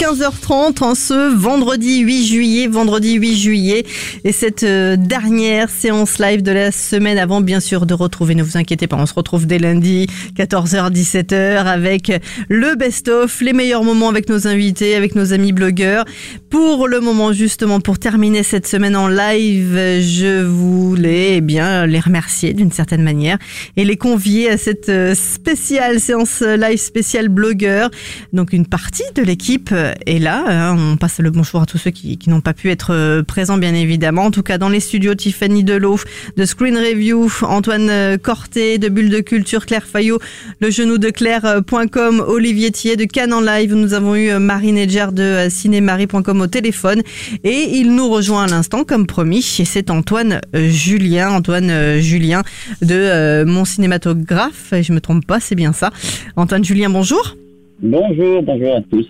15h30 en ce vendredi 8 juillet, vendredi 8 juillet. Et cette euh, dernière séance live de la semaine avant, bien sûr, de retrouver, ne vous inquiétez pas, on se retrouve dès lundi, 14h, 17h, avec le best-of, les meilleurs moments avec nos invités, avec nos amis blogueurs. Pour le moment, justement, pour terminer cette semaine en live, je voulais eh bien les remercier d'une certaine manière et les convier à cette euh, spéciale séance live spéciale blogueur. Donc une partie de l'équipe est là. hein. On passe le bonjour à tous ceux qui, n'ont pas pu être euh, présents, bien évidemment. En tout cas, dans les studios, Tiffany Delot de Screen Review, Antoine euh, Corté de Bulle de Culture, Claire Fayot, le genou de Claire.com, Olivier Thier de Cannes en live. Nous avons eu euh, Marine Edger de euh, cinémarie.com au téléphone. Et il nous rejoint à l'instant, comme promis. Et c'est Antoine euh, Julien, Antoine euh, Julien de euh, Mon Cinématographe. Et je me trompe pas, c'est bien ça. Antoine Julien, bonjour. Bonjour, bonjour à tous.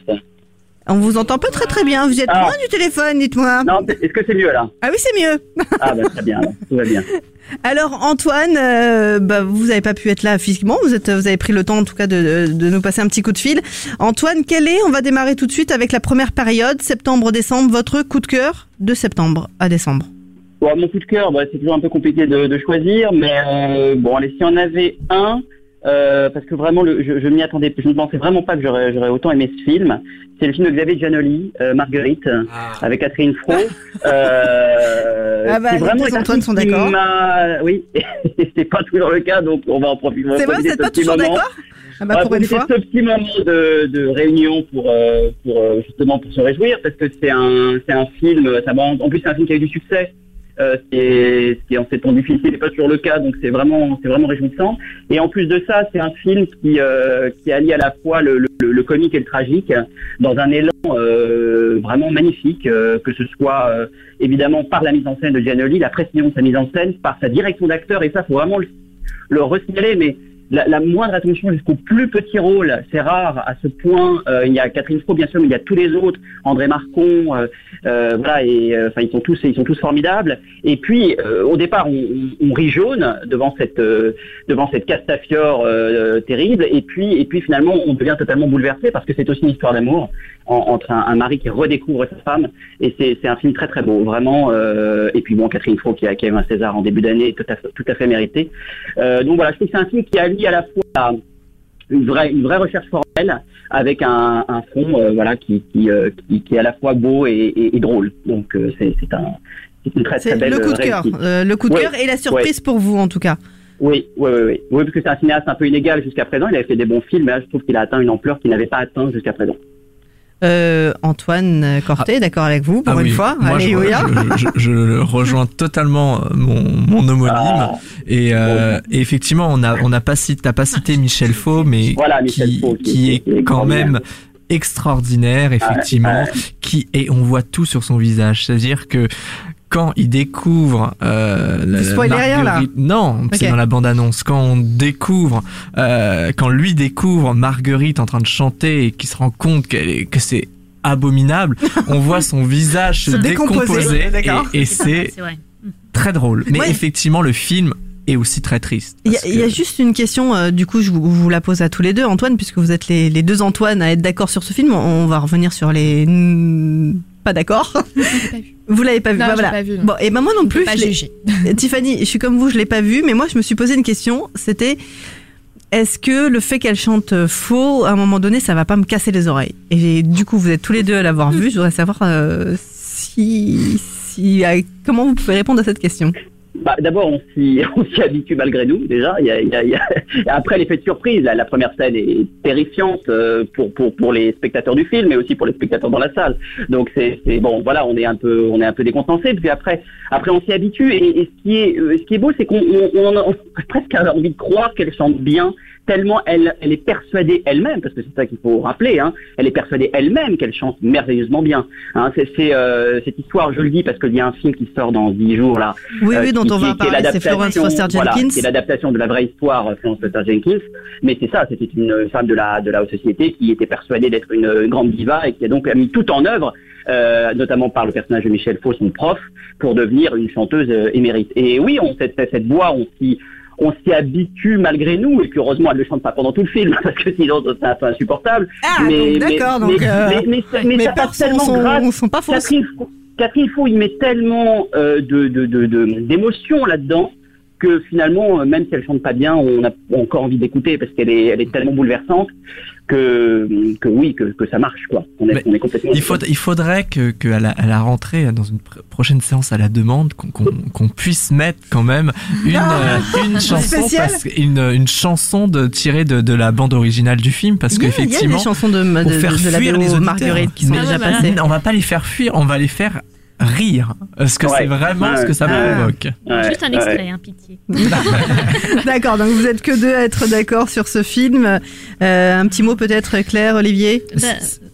On vous entend pas très très bien. Vous êtes Ah. loin du téléphone, dites-moi. Non, est-ce que c'est mieux là Ah oui, c'est mieux. Ah bah très bien, alors, tout va bien. Alors Antoine, euh, bah, vous n'avez pas pu être là physiquement. Vous êtes, vous avez pris le temps en tout cas de, de, de nous passer un petit coup de fil. Antoine, quel est On va démarrer tout de suite avec la première période, septembre-décembre. Votre coup de cœur de septembre à décembre? Bon, mon coup de cœur, bah, c'est toujours un peu compliqué de, de choisir, mais euh, bon, allez, si on avait un, euh, parce que vraiment, le, je, je m'y attendais, je ne pensais vraiment pas que j'aurais j'aurais autant aimé ce film. C'est le film de Xavier Giannoli, euh, Marguerite, avec Catherine Fro. Euh, Ah bah, les vraiment un Antoine sont qui d'accord. m'a- Oui, c'est pas toujours le cas, donc on va en profiter. C'est vrai, vous n'êtes pas toujours moment. d'accord ah bah, Pour une fois. ce petit moment de, de réunion pour, pour justement pour se réjouir parce que c'est un c'est un film ça en plus c'est un film qui a eu du succès euh, ce qui est ce qui est en ces temps difficiles n'est pas toujours le cas donc c'est vraiment c'est vraiment réjouissant. Et en plus de ça c'est un film qui euh, qui allie à la fois le, le, comique et le tragique dans un élan euh, vraiment magnifique euh, que ce soit évidemment par la mise en scène de Giannoli la précision de sa mise en scène par sa direction d'acteur et ça faut vraiment le, le mais la, moindre attention jusqu'au plus petit rôle, c'est rare à ce point. Euh, il y a Catherine Fro bien sûr, mais il y a tous les autres, André Marcon, euh, euh, voilà, enfin ils sont tous, ils sont tous formidables. Et puis au départ, on, on, rit jaune devant cette, devant cette Castafiore terrible, et puis, et puis finalement, on devient totalement bouleversé parce que c'est aussi une histoire d'amour entre un, un mari qui redécouvre sa femme, et c'est un film très très beau, vraiment. euh, et puis bon, Catherine Fro qui a, qui a eu un César en début d'année, tout à fait, tout à fait mérité. Euh, donc voilà, je trouve que c'est un film qui allie à la fois la- une vraie, une vraie recherche formelle avec un, un fond euh, voilà, qui, qui, euh, qui, qui est à la fois beau et, et- et drôle. Donc euh, c'est un, c'est une très très belle le coup de cœur. le coup de cœur et la surprise pour vous en tout cas. Oui, oui, oui, oui. Oui, parce que c'est un cinéaste un peu inégal jusqu'à présent. Il avait fait des bons films, mais là, je trouve qu'il a atteint une ampleur qu'il n'avait pas atteint jusqu'à présent. Euh, Antoine Corté, d'accord avec vous pour Ah une oui, fois. moi, je, Alléluia. je, je- je rejoins totalement euh, mon, mon homonyme. Ah, Et, euh, et effectivement, on a, on a pas cité, t'as pas cité Michel Faux, mais Voilà, Michel qui, Faux, qui- qui qui est est quand même extraordinaire, effectivement, qui et on voit tout sur son visage. C'est-à-dire que quand il découvre euh, la- rien, là Marguerite- non, c'est dans la bande-annonce. Quand on découvre, euh, quand lui découvre Marguerite en train de chanter et qu'il se rend compte qu'elle est- que c'est abominable, on voit son visage se Se décomposer, et, et c'est vrai. très drôle. Mais Ouais. effectivement, le film est aussi très triste. Il y, a, y juste une question, euh, du coup, je vous, la pose à tous les deux, Antoine, puisque vous êtes les, les deux Antoine à être d'accord sur ce film. On, on va revenir sur les mm, pas d'accord. Vous l'avez pas vu, Non, bah, voilà. pas vu, non. Bon, et ben moi non plus. pas. Tiffany, je suis comme vous, je l'ai pas vu, mais moi je me suis posé une question. C'était est-ce que le fait qu'elle chante faux, à un moment donné, ça va pas me casser les oreilles? Et du coup, vous êtes tous les deux à l'avoir vu. Je voudrais savoir euh, si, si, comment vous pouvez répondre à cette question? Bah, D'abord, on s'y habitue malgré nous, déjà. Y a. Après, l'effet de surprise, la, première scène est terrifiante euh, pour, pour, pour les spectateurs du film, mais aussi pour les spectateurs dans la salle. Donc, c'est bon, voilà, on est un peu, on est un peu décontenancé. Puis après, après on s'y habitue. Et, ce, qui est, euh, ce qui est beau, c'est qu'on on, on, a presque envie de croire qu'elle chante bien tellement elle, elle est persuadée elle-même, parce que c'est ça qu'il faut rappeler, hein, elle est persuadée elle-même qu'elle chante merveilleusement bien. Hein, c'est euh, cette histoire, je le dis parce qu'il y a un film qui sort dans dix jours là. Oui, oui, dont on va parler, c'est Florence Foster Jenkins. Voilà, c'est l'adaptation de la vraie histoire euh, Florence Foster Jenkins. Mais c'est ça, c'était une femme de la de la haute société qui était persuadée d'être une grande diva et qui a donc mis tout en œuvre euh, notamment par le personnage de Michel Faux, son prof, pour devenir une chanteuse euh, émérite. Et oui, on, cette, cette voix, on s'y on s'y habitue malgré nous, et puis heureusement elle ne chante pas pendant tout le film, parce que sinon c'est un peu insupportable. Ah, mais, d'accord, donc, euh, mais, mais, mais, ça passe tellement sont, grave. Sont pas Catherine, Catherine Faux, il met tellement euh, de, de, de, d'émotion là-dedans que finalement, même si elle chante pas bien, on a encore envie d'écouter parce qu'elle est, elle est tellement bouleversante que, que oui, que, que ça marche, quoi. On est, on est complètement. Il, faut, il faudrait que, que à, la, à, la, rentrée, dans une pr prochaine séance à la demande, qu'on qu qu puisse mettre quand même une, euh, une chanson, parce, une, une chanson de, tirée de, de la bande originale du film, parce qu'effectivement. Il y a des chansons de, de, pour faire de, de fuir la les Marguerite qui sont déjà passées. On va pas les faire fuir, on va les faire rire. Parce que Ouais. c'est vraiment Ouais. ce que ça provoque. Ouais, Juste un ouais. extrait, hein, pitié. D'accord, donc vous êtes que deux à être d'accord sur ce film. Euh, un petit mot peut-être, Claire, Olivier Bah,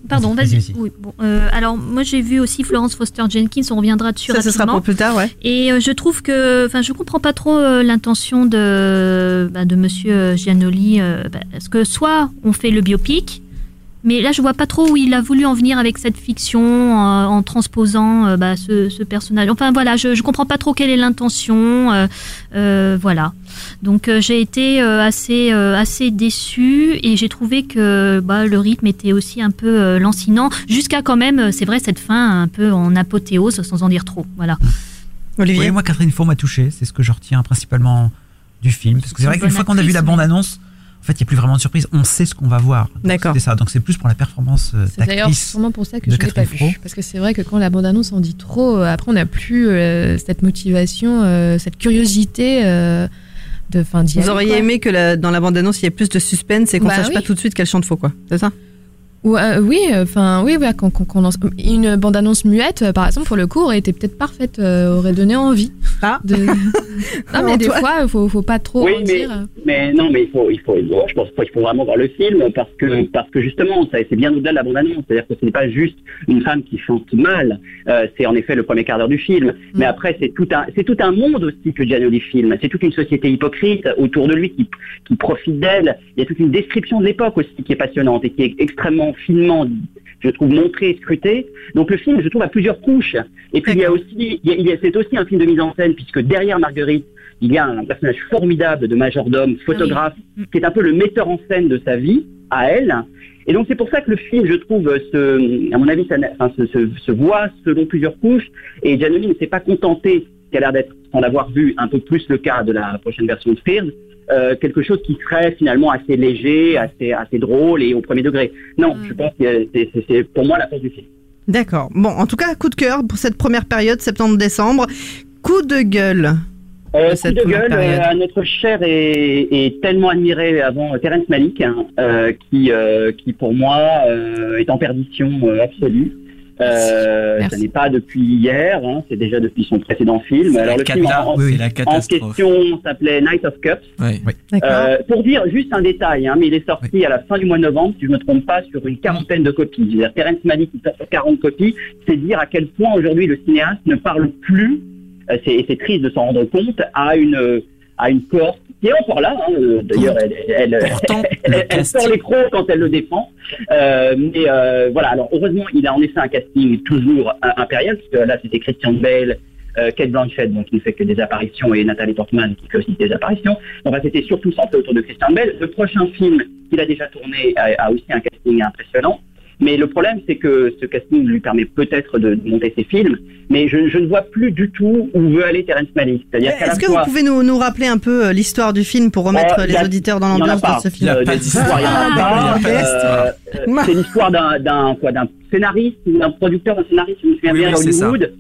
pardon, Vas-y. Oui, bon, euh, alors, moi, j'ai vu aussi Florence Foster Jenkins, on reviendra dessus Ça, ce sera rapidement. pour plus tard, ouais. Et euh, je trouve que, enfin, je comprends pas trop euh, l'intention de, bah, de Monsieur Giannoli, euh, bah, parce que soit on fait le biopic, mais là je vois pas trop où il a voulu en venir avec cette fiction euh, en transposant euh, bah, ce, ce personnage. Enfin voilà, je, je comprends pas trop quelle est l'intention, euh, euh, voilà. Donc euh, j'ai été euh, assez euh, assez déçue et j'ai trouvé que bah, le rythme était aussi un peu euh, lancinant jusqu'à quand même, c'est vrai, cette fin un peu en apothéose sans en dire trop. Voilà. Olivier Oui, moi, Catherine Faux m'a touché. C'est ce que je retiens principalement du film. Parce que c'est vrai une qu'une fois qu'on a vu la bande-annonce, fait, il n'y a plus vraiment de surprise. On sait ce qu'on va voir. D'accord. C'est ça. Donc, c'est plus pour la performance euh, C'est d'ailleurs sûrement pour ça que de je l'ai pas vu. Parce que c'est vrai que quand la bande-annonce en dit trop, euh, après on n'a plus euh, cette motivation, euh, cette curiosité euh, de fin d'y Vous aller, auriez quoi. aimé que la- dans la bande-annonce, il y ait plus de suspense et qu'on Bah sache oui. pas tout de suite qu'elle chante faux, quoi. C'est ça? Ou, euh, oui, enfin oui, ouais, qu'on- qu'on- qu'on lance- une bande-annonce muette, euh, par exemple, pour le coup, aurait été peut-être parfaite, euh, aurait donné envie. Ah. De... non, mais des fois, faut, faut pas trop Oui, en mais- dire. Mais non, mais il faut, il faut, je pense qu'il faut vraiment voir le film parce que, parce que justement, ça, c'est bien au-delà de la bande-annonce. C'est-à-dire que ce n'est pas juste une femme qui chante mal. Euh, c'est en effet le premier quart d'heure du film. Mais après, c'est tout un, c'est tout un monde aussi que Giannoli filme. C'est toute une société hypocrite autour de lui qui, qui profite d'elle. Il y a toute une description de l'époque aussi qui est passionnante et qui est extrêmement finement, je trouve, montrée et scrutée. Donc le film, je trouve, a plusieurs couches. Et puis il y a aussi, c'est aussi un film de mise en scène puisque derrière Marguerite, il y a un personnage formidable de majordome, photographe, qui est un peu le metteur en scène de sa vie, à elle. Et donc c'est pour ça que le film, je trouve, se, à mon avis, ça, n'a- enfin, se, se, se voit selon plusieurs couches. Et Giannoli ne s'est pas contenté, qui a l'air d'être, en avoir vu un peu plus le cas de la prochaine version de Fears, euh, quelque chose qui serait finalement assez léger, assez, assez drôle et au premier degré. Non, Mm. je pense que c'est, c'est, c'est pour moi la force du film. D'accord. Bon, en tout cas, coup de cœur pour cette première période, septembre-décembre. Coup de gueule. Euh, coup de gueule euh, à notre cher et, et tellement admiré avant Terence Malik, hein, euh, qui, euh, qui pour moi euh, est en perdition euh, absolue. Euh, Merci. ça n'est pas depuis hier, hein, c'est déjà depuis son précédent film. Alors le film cata, en, oui, la en question s'appelait Night of Cups. Ouais. D'accord. Euh, pour dire juste un détail, hein, mais il est sorti à la fin du mois de novembre, si je ne me trompe pas, sur une quarantaine de copies. C'est-à-dire Terence Malick qui sort sur 40 copies, c'est dire à quel point aujourd'hui le cinéaste ne parle plus, euh, c'est, et c'est triste de s'en rendre compte, à une euh, à une cohorte qui est encore là. hein, euh, D'ailleurs, elle, elle, Pourtant, elle, le elle sort les crocs quand elle le défend. Euh, mais euh, voilà, alors heureusement, il a en effet un casting toujours impérial, parce que là, c'était Christian Bale, Kate Blanchett, donc qui ne fait que des apparitions, et Nathalie Portman, qui fait aussi des apparitions. Enfin, c'était surtout centré autour de Christian Bale. Le prochain film qu'il a déjà tourné a, a aussi un casting impressionnant. Mais le problème, c'est que ce casting lui permet peut-être de, de monter ses films, mais je, je ne vois plus du tout où veut aller Terrence Malick. C'est-à-dire qu'à la Est-ce que fois- vous pouvez nous, nous rappeler un peu euh, l'histoire du film pour remettre Oh, les a- auditeurs dans l'ambiance de ce film? Euh, Euh, euh, c'est l'histoire d'un d'un quoi d'un scénariste ou d'un producteur, d'un scénariste, je me souviens Oui, bien, à. Hollywood,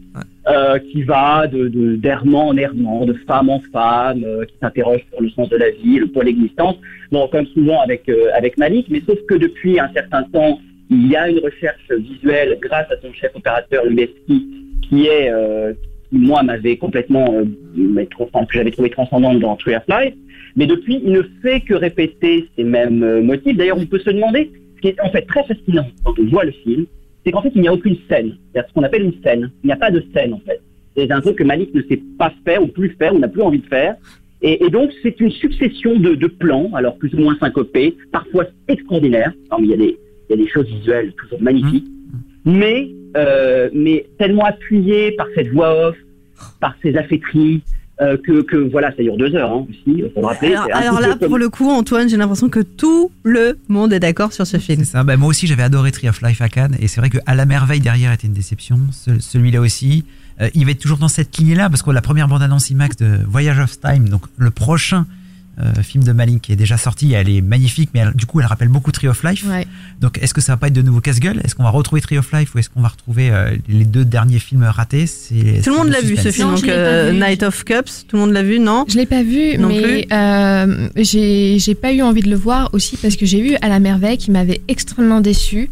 euh, qui va de de- d'errement en errement, de femme en femme, euh, qui s'interroge sur le sens de la vie, le poids de l'existence. Bon, comme souvent avec euh, avec Malik, mais sauf que depuis un certain temps, il y a une recherche visuelle grâce à son chef opérateur Lubeski, qui est euh, qui moi m'avait complètement euh, que j'avais trouvé transcendante dans Tree of Life. Mais depuis, il ne fait que répéter ces mêmes euh, motifs. D'ailleurs, on peut se demander, ce qui est en fait très fascinant quand on voit le film, c'est qu'en fait, il n'y a aucune scène. C'est ce qu'on appelle une scène. Il n'y a pas de scène, en fait. C'est un truc que Malik ne sait pas faire ou plus faire ou n'a plus envie de faire. Et, donc, c'est une succession de, plans, alors plus ou moins syncopés, parfois extraordinaires. Mais il y a il y a des choses visuelles toujours magnifiques. Mais, euh, mais tellement appuyées par cette voix off, par ces affaîtries, euh, que, que voilà, ça dure deux heures hein, aussi, faut le rappeler. Alors, là, comme- pour le coup, Antoine, j'ai l'impression que tout le monde est d'accord sur ce film. Ça. Bah, moi aussi, j'avais adoré Tree of Life à Cannes. Et c'est vrai que À la merveille derrière était une déception. Ce- Celui-là aussi. Euh, il va être toujours dans cette lignée-là parce que la première bande-annonce IMAX de Voyage of Time, donc le prochain euh, film de Malik qui est déjà sorti, elle est magnifique, mais elle- du coup, elle rappelle beaucoup Tree of Life. Ouais. Donc, est-ce que ça va pas être de nouveau casse-gueule? Est-ce qu'on va retrouver Tree of Life ou est-ce qu'on va retrouver euh, les deux derniers films ratés? C'est Tout le monde l'a vu, ce film. Non, je donc, euh. Night of Cups, tout le monde l'a vu, non? Je l'ai pas vu, Non mais euh, j'ai j'ai pas eu envie de le voir aussi parce que j'ai vu À la merveille qui m'avait extrêmement déçue.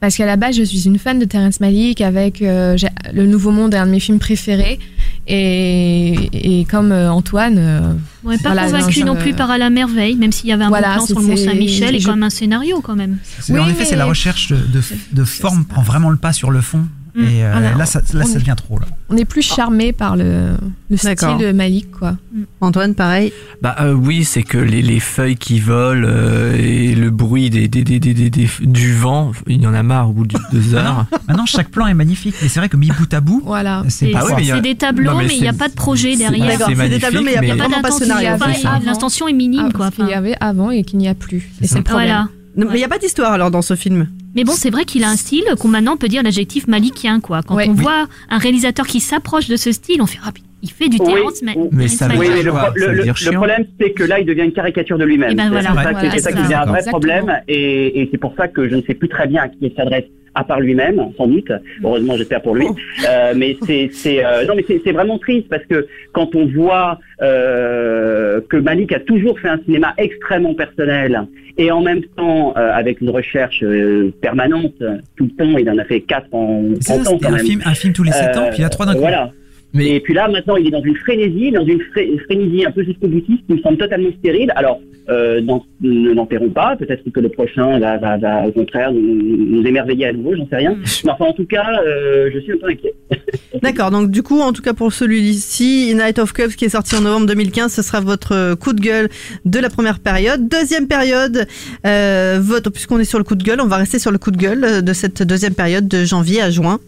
Parce qu'à la base, je suis une fan de Terrence Malick avec euh, Le Nouveau Monde est un de mes films préférés. Et, et comme euh, Antoine, euh, On n'est pas Voilà, convaincu non, plus par à la merveille, même s'il y avait un Voilà, bon plan sur le Mont Saint-Michel et je- même un scénario quand même. Oui, en effet, c'est la recherche de, de, de forme prend vraiment le pas sur le fond. Mm. Et euh, Alors, là, ça, là, on ça est- devient trop. Là. on est plus charmé par le, le style Malick, quoi. Antoine, pareil? Bah euh, oui, c'est que les, les feuilles qui volent euh, et le bruit des, des, des, des, des- des- du vent, il y en a marre au bout de deux heures. Maintenant, chaque plan est magnifique, mais c'est vrai que mis bout à bout, Voilà. c'est pas Ah oui, quoi. mais il y a- C'est des tableaux, Non, mais il n'y a pas de projet derrière. C'est des tableaux, mais il y a pas d'intention, il. L'intention est minime, Ah, quoi. qu'il y avait avant et qu'il n'y a plus. Et c'est le problème. Mais il n'y a pas d'histoire alors dans ce film. Mais bon, c'est vrai qu'il a un style qu'on maintenant peut dire l'adjectif malikien, quoi. Quand Ouais. on Oui. voit un réalisateur qui s'approche de ce style, on fait ah, il fait du Oui. Ma- Mais Terrence ça veut Oui, mais le, Ça le- le- dire le chiant. problème, c'est que là, il devient une caricature de lui-même. Eh ben C'est voilà, ça, voilà, c'est c'est ça qui ça. devient un vrai Exactement. problème, et, et c'est pour ça que je ne sais plus très bien à qui il s'adresse, à part lui-même, sans doute. Heureusement, j'espère pour lui. Euh, mais c'est, c'est, euh, non, mais c'est, c'est vraiment triste parce que quand on voit euh, que Malik a toujours fait un cinéma extrêmement personnel et en même temps euh, avec une recherche euh, permanente tout le temps, il en a fait quatre en C'est 30 ça, ans c'était quand un même. film, un film tous les 7 ans, puis il y a trois d'un coup. Voilà. Mais- Et puis là, maintenant, il est dans une frénésie, dans une fré- frénésie un peu jusqu'au boutiste qui me semble totalement stérile. Alors, euh, dans- ne l'enterrons pas. Peut-être que le prochain va, va, va, au contraire, nous, nous émerveiller à nouveau, j'en sais rien. Mais enfin, en tout cas, euh, je suis un peu inquiet. D'accord, donc du coup, en tout cas pour celui-ci, Night of Cups qui est sorti en novembre 2015, ce sera votre coup de gueule de la première période. Deuxième période, euh, votre, puisqu'on est sur le coup de gueule, on va rester sur le coup de gueule de cette deuxième période de janvier à juin.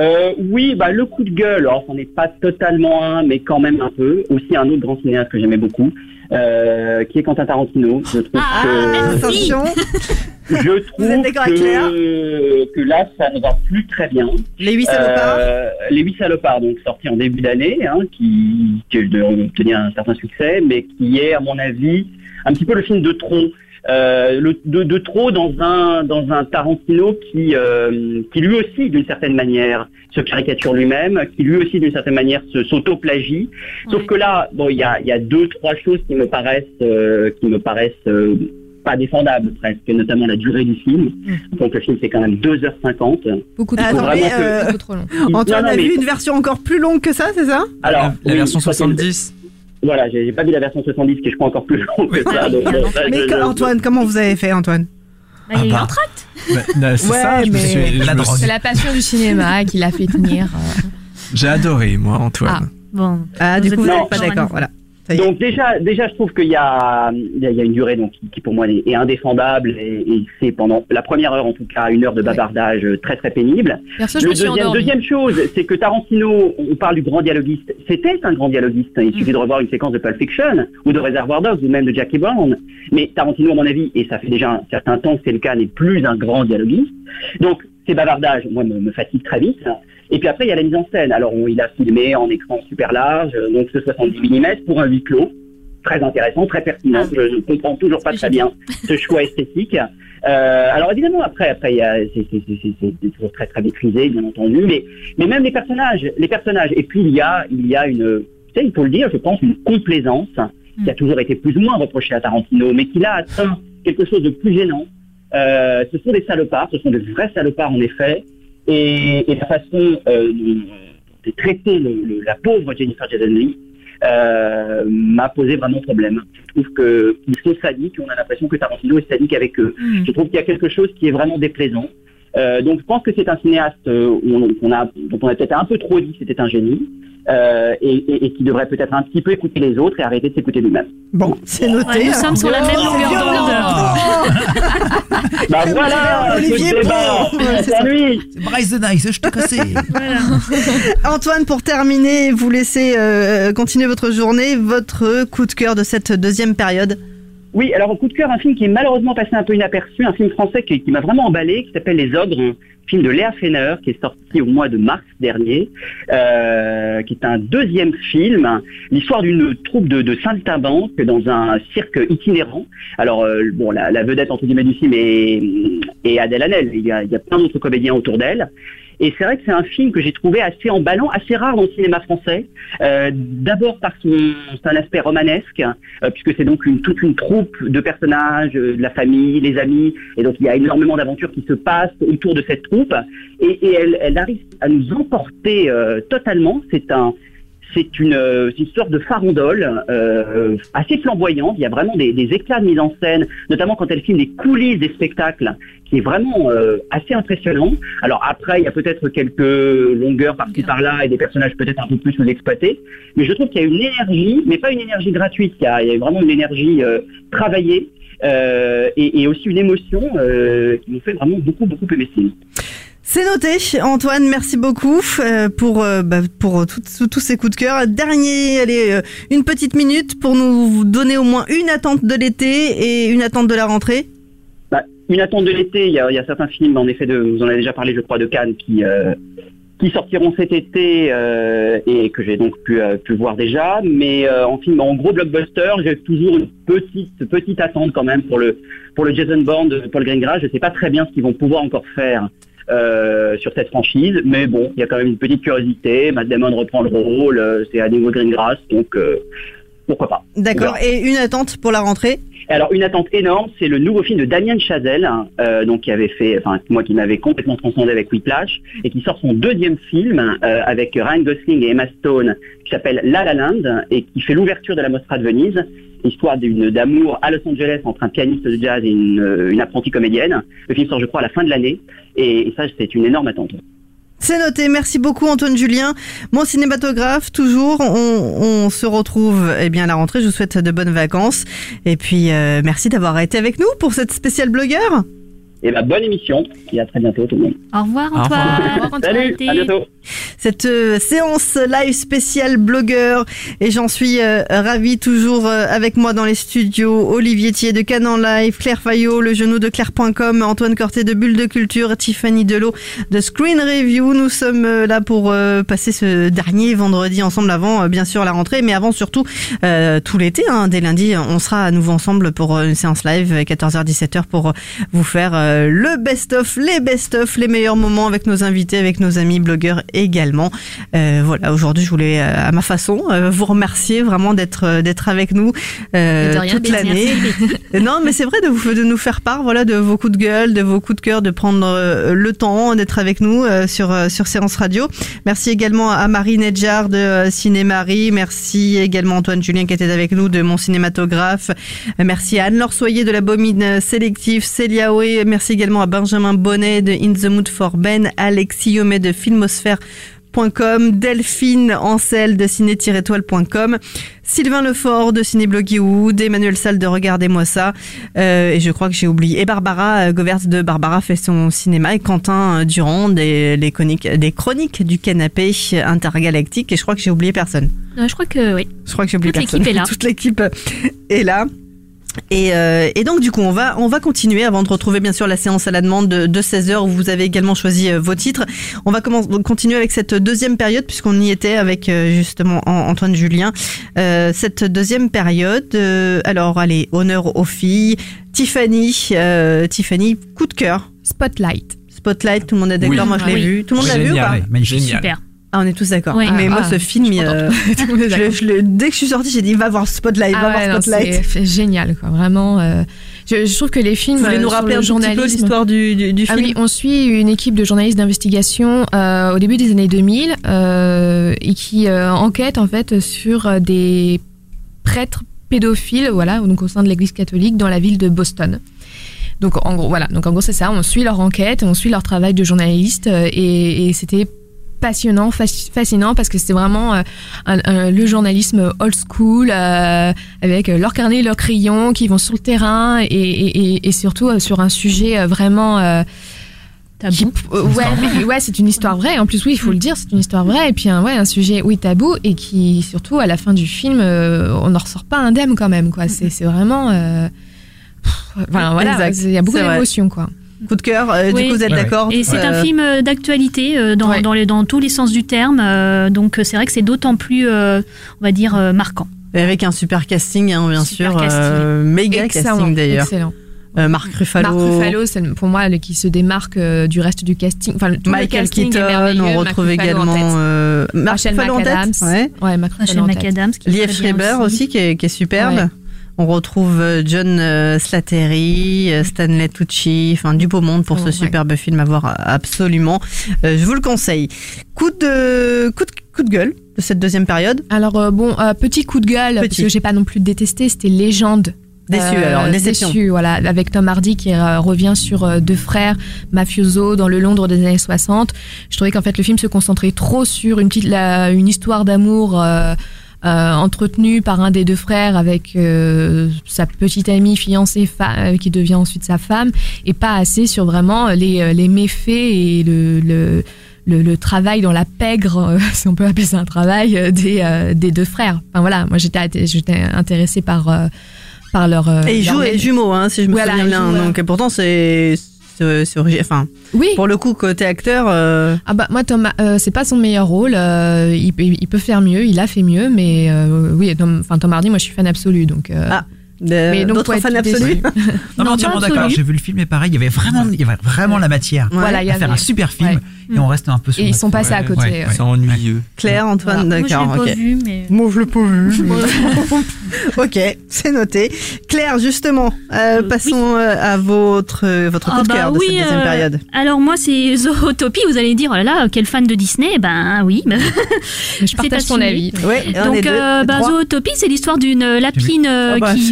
Euh, oui, bah, le coup de gueule, alors, c'en est pas totalement un, mais quand même un peu. Aussi un autre grand cinéaste que j'aimais beaucoup, euh, qui est Quentin Tarantino. Je trouve Ah, que. Attention, je trouve que, que là, ça ne va plus très bien. les huit salopards. Euh, les huit salopards, donc sorti en début d'année, hein, qui, qui devrait obtenir un certain succès, mais qui est, à mon avis, un petit peu le film de trop. Euh, le, de, de trop dans un dans un Tarantino qui euh, qui lui aussi d'une certaine manière se caricature lui-même, qui lui aussi d'une certaine manière se s'auto-plagie. Sauf Ouais. que là, bon, il y a il y a deux trois choses qui me paraissent euh, qui me paraissent euh, pas défendables presque, notamment la durée du film. Donc le film c'est quand même 2h50. Beaucoup trop long. attendez, vraiment que- Beaucoup trop long. Antoine a mais- vu une version encore plus longue que ça, c'est ça? Alors, la, la oui, version je crois que- 70 Voilà, j'ai pas vu la version 70 qui est je crois encore plus longue que ça. donc, euh, ça, Mais je- que- je- Antoine, comment vous avez fait, Antoine? Bah, il y a eu Ah bah. l'entracte. Bah, non, C'est Ouais, ça, je me mais- suis- je La me drogue. C'est la passion du cinéma qui l'a fait tenir. euh. J'ai adoré, moi, Antoine. Bon. Ah, du Vous coup, vous êtes n'êtes pas d'accord voilà. Ça y est. Donc déjà, déjà, je trouve qu'il y a, il y une durée donc, qui, pour moi est, est indéfendable et, et c'est pendant la première heure en tout cas une heure de bavardage euh, très très pénible. Perso, Le deuxième, deuxième chose, c'est que Tarantino, on parle du grand dialoguiste, c'était un grand dialoguiste. Il suffit de revoir une séquence de Pulp Fiction ou de Reservoir Dogs ou même de Jackie Brown. Mais Tarantino, à mon avis, et ça fait déjà un certain temps que c'est le cas, n'est plus un grand dialoguiste. Donc ces bavardages, moi, me, me fatiguent très vite. Et puis après, il y a la mise en scène. Alors, on- il a filmé en écran super large, euh, donc ce 70 mm pour un huis clos. Très intéressant, très pertinent. Je ne comprends toujours pas très bien ce choix esthétique. Euh, alors évidemment, après, après, c'est, toujours très très maîtrisé, bien entendu, mais, mais même les personnages, les personnages. Et puis il y a, il y a une, tu sais, il faut le dire, je pense, une complaisance qui a toujours été plus ou moins reprochée à Tarantino, mais qui là atteint quelque chose de plus gênant. Euh, ce sont des salopards, ce sont de vrais salopards en effet, et, et la façon euh, de traiter le- le- la pauvre Jennifer Jason Leigh euh, m'a posé vraiment problème. Je trouve qu'ils sont sadiques, on a l'impression que Tarantino est sadique avec eux. Mm. Je trouve qu'il y a quelque chose qui est vraiment déplaisant. Euh, donc je pense que c'est un cinéaste euh, on, a, dont on a peut-être un peu trop dit que c'était un génie, euh, et, et- et qui devrait peut-être un petit peu écouter les autres et arrêter de s'écouter lui-même. Bon, c'est noté. Ouais, nous sommes sur la même longueur d'onde. Bah voilà, Olivier. C'est Bryce the Nice, je t'ai cassé. Antoine, pour terminer, vous laissez euh, continuer votre journée, votre coup de cœur de cette deuxième période. Oui, alors au coup de cœur, un film qui est malheureusement passé un peu inaperçu, un film français qui, m'a vraiment emballé, qui s'appelle Les Ogres, un film de Léa Fener, qui est sorti au mois de mars dernier, euh, qui est un deuxième film, l'histoire d'une troupe de, de saltimbanques dans un cirque itinérant. Alors, euh, bon, la, la vedette entre guillemets du film est, est Adèle Hanel, il y a, plein d'autres comédiens autour d'elle. Et c'est vrai que c'est un film que j'ai trouvé assez emballant, assez rare dans le cinéma français. Euh, D'abord par son, son aspect romanesque, euh, puisque c'est donc toute une troupe de personnages, euh, de la famille, les amis, et donc il y a énormément d'aventures qui se passent autour de cette troupe, et, et elle, elle arrive à nous emporter euh, totalement. C'est un c'est une, euh, une sorte de farandole euh, assez flamboyante. Il y a vraiment des, des éclats de mise en scène, notamment quand elle filme les coulisses des spectacles, qui est vraiment euh, assez impressionnant. Alors après, il y a peut-être quelques longueurs par-ci par-là et des personnages peut-être un peu plus sous-exploités, mais je trouve qu'il y a une énergie, mais pas une énergie gratuite. Il y a, vraiment une énergie travaillée et, aussi une émotion qui nous fait vraiment beaucoup beaucoup aimer. C'est noté, Antoine, merci beaucoup euh, pour, euh, bah, tout- tous ces coups de cœur. Dernier, allez, euh, une petite minute pour nous donner au moins une attente de l'été et une attente de la rentrée. Bah, une attente de l'été, il y a, certains films, en effet, de, vous en avez déjà parlé, je crois, de Cannes, qui, euh, sortiront cet été euh, et que j'ai donc pu, euh, voir déjà. Mais euh, en film, en gros blockbuster, j'ai toujours une petite, petite attente quand même pour le, pour le Jason Bourne de Paul Greengrass. Je ne sais pas très bien ce qu'ils vont pouvoir encore faire. Euh, sur cette franchise, mais bon, il y a quand même une petite curiosité. Matt Damon reprend le rôle, euh, c'est à nouveau Greengrass, donc euh, pourquoi pas. D'accord. Et une attente pour la rentrée? Alors une attente énorme, c'est le nouveau film de Damien Chazelle, hein, euh, donc qui avait fait, enfin moi qui m'avait complètement transcendé avec Whiplash, et qui sort son deuxième film euh, avec Ryan Gosling et Emma Stone, qui s'appelle La La Land et qui fait l'ouverture de la Mostra de Venise, histoire d'une d'amour à Los Angeles entre un pianiste de jazz et une, euh, une apprentie comédienne. Le film sort je crois à la fin de l'année, et, ça c'est une énorme attente. C'est noté. Merci beaucoup, Antoine Julien. Mon cinématographe, toujours. On, on se retrouve eh bien à la rentrée. Je vous souhaite de bonnes vacances. Et puis, euh, merci d'avoir été avec nous pour cette spéciale blogueur. Et bah bonne émission, et à très bientôt tout le monde. Au revoir, Au revoir. Antoine. Au revoir, Antoine. Salut, à bientôt. Cette euh, séance live spéciale blogueur. Et j'en suis euh, ravie toujours euh, avec moi dans les studios. Olivier Thier de Canon Live, Claire Fayot, le genou de Claire.com, Antoine Corté de Bulle de Culture, Tiffany Delot de Screen Review. Nous sommes euh, là pour euh, passer ce dernier vendredi ensemble avant, euh, bien sûr, la rentrée, mais avant surtout euh, tout l'été. Hein, dès lundi, on sera à nouveau ensemble pour une séance live 14h-17h pour euh, vous faire euh, le best-of, les best-of, les meilleurs moments avec nos invités, avec nos amis blogueurs également. Euh, voilà, aujourd'hui, je voulais euh, à ma façon vous remercier vraiment d'être d'être avec nous euh, toute l'année. non, mais c'est vrai de vous de nous faire part, voilà, de vos coups de gueule, de vos coups de cœur, de prendre le temps d'être avec nous sur sur Séance Radio. Merci également à Marie Nedjar de Cinémarie. Merci également à Antoine Julien qui était avec nous de mon cinématographe. Merci à Anne-Laure Soyer de la Bomine Sélectif, Célia Oé. Merci également à Benjamin Bonnet de In the Mood for Ben, Alexis Yomet de Filmosphère ciné-toile.com, Delphine Ancel de ciné-toile.com, Sylvain Lefort de Cinéblog Hollywood, Emmanuel Salle de Regardez-moi ça, euh, et je crois que j'ai oublié, et Barbara euh, Govert de Barbara fait son cinéma, et Quentin euh, Durand des, les chroniques, des chroniques du canapé intergalactique, et je crois que j'ai oublié personne. Euh, je crois que oui. Je crois que j'ai oublié Toute personne. l'équipe est là. Toute l'équipe est là. Et, euh, et donc du coup on va on va continuer avant de retrouver bien sûr la séance à la demande de, de 16h où vous avez également choisi euh, vos titres. On va commen- continuer avec cette deuxième période puisqu'on y était avec euh, justement An- Antoine Julien. Euh, cette deuxième période, euh, alors allez honneur aux filles. Tiffany, euh, Tiffany, coup de cœur. Spotlight. Spotlight, tout le monde est d'accord, Oui. moi je l'ai Oui. vu. Tout le monde l'a vu ou pas magnifique. Super. Ah on est tous d'accord. Oui. Mais Ah, moi ah, ce film, je euh, je, je le- dès que je suis sortie j'ai dit va voir Spotlight, va Ah voir Spotlight. c'est génial, quoi. Vraiment. euh, je, je trouve que les films Vous voulez euh, nous rappeler le un petit peu journalisme- l'histoire du, du, du Ah film? oui, on suit une équipe de journalistes d'investigation euh, au début des années 2000 euh, et qui euh, enquête en fait sur des prêtres pédophiles, voilà, donc au sein de l'Église catholique dans la ville de Boston. Donc en gros, voilà, donc en gros c'est ça, on suit leur enquête, on suit leur travail de journaliste euh, et, et c'était passionnant, fasc- fascinant parce que c'était vraiment euh, un- un- le journalisme old school euh, avec leur carnet, leur crayon qui vont sur le terrain et, et, et- et surtout euh, sur un sujet vraiment qui- euh, ouais, mais- ouais, c'est une histoire vraie. En plus, oui, il faut le dire, c'est une histoire vraie. Et puis, un, ouais, un sujet, oui, tabou, et qui, surtout, à la fin du film, euh, on n'en ressort pas indemne quand même, quoi. C'est, c'est vraiment. euh, pff, Enfin, voilà, c'est- il y a beaucoup C'est d'émotions, quoi. Coup de cœur, euh, Oui. du coup vous êtes Ouais, d'accord Et c'est Euh, un film euh, d'actualité euh, dans, Ouais. dans, les, dans tous les sens du terme. euh, donc euh, c'est vrai que c'est d'autant plus, euh, on va dire, euh, marquant. Avec un super casting, hein, bien Super sûr. casting. euh, méga Excellent, casting d'ailleurs. Excellent. Euh, Marc Ruffalo. Marc Ruffalo, c'est pour moi le qui se démarque euh, du reste du casting. Enfin, tout le Michael casting est Keaton, on retrouve également euh, Marc Rachel Ruffalo en tête. McAdams. Ouais. Ouais, Marc Ruffalo Rachel en tête. McAdams. Qui est Lief Schreiber aussi, qui, est, qui est superbe. Ouais. On retrouve euh, John euh, Slattery, euh, Stanley Tucci, enfin du beau monde pour Oh, ce ouais. superbe film à voir absolument. Je vous le conseille. Coup de coup de coup de gueule de cette deuxième période. Alors euh, bon, euh, petit coup de gueule, parce Petit. que j'ai pas non plus détesté, c'était Légende. Déçu Euh, alors, déception. Déçu, voilà, avec Tom Hardy qui euh, revient sur euh, deux frères mafiosos dans le Londres des années 60. Je trouvais qu'en fait le film se concentrait trop sur une petite, la- une histoire d'amour. Euh, euh, entretenue par un des deux frères avec euh, sa petite amie fiancée fa- euh, qui devient ensuite sa femme et pas assez sur vraiment les, euh, les méfaits et le, le, le, le travail dans la pègre, euh, si on peut appeler ça un travail, euh, des, euh, des deux frères. Enfin voilà, moi j'étais j'étais intéressée par, euh, par leur. euh, Et il leur joue mé- les jumeaux, hein, si je me Voilà, souviens bien. joue. Donc et pourtant c'est origi- Enfin, Oui. pour le coup côté acteur. euh, Ah bah moi Tom, euh, c'est pas son meilleur rôle. euh, il, peut- il peut faire mieux, il a fait mieux, mais euh, oui, Tom, enfin Tom Hardy, moi je suis fan absolu, donc. euh, Mais donc, fans absolus. déçu. Non, mais entièrement d'accord. absolu. J'ai vu le film et pareil, il y avait vraiment, il y avait vraiment la matière Voilà, il y à faire avait- un super film ouais. et on reste un peu sur Et ils notre- sont passés à côté. ouais, ouais. ouais. C'est ennuyeux. Claire, Antoine, Moi, je l'ai d'accord. pas vu, mais Moi, je l'ai pas vu. ok, c'est noté. Claire, justement, euh, Euh, passons euh, à votre, votre coup Ah de bah cœur de oui, cette deuxième euh, période. alors moi c'est Zootopie. Vous allez dire oh là là quel fan de Disney. Ben oui. Mais je partage ton avis. Donc bah. Zootopie c'est l'histoire d'une lapine Ah bah, qui.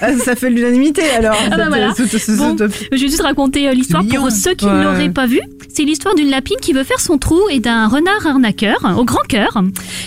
Ça, ah, ça fait l'unanimité alors. Ah bah voilà. cette- Bon. Je vais juste raconter euh, l'histoire pour ceux qui Ouais. ne l'auraient pas vu. C'est l'histoire d'une lapine qui veut faire son trou et d'un renard arnaqueur au grand cœur.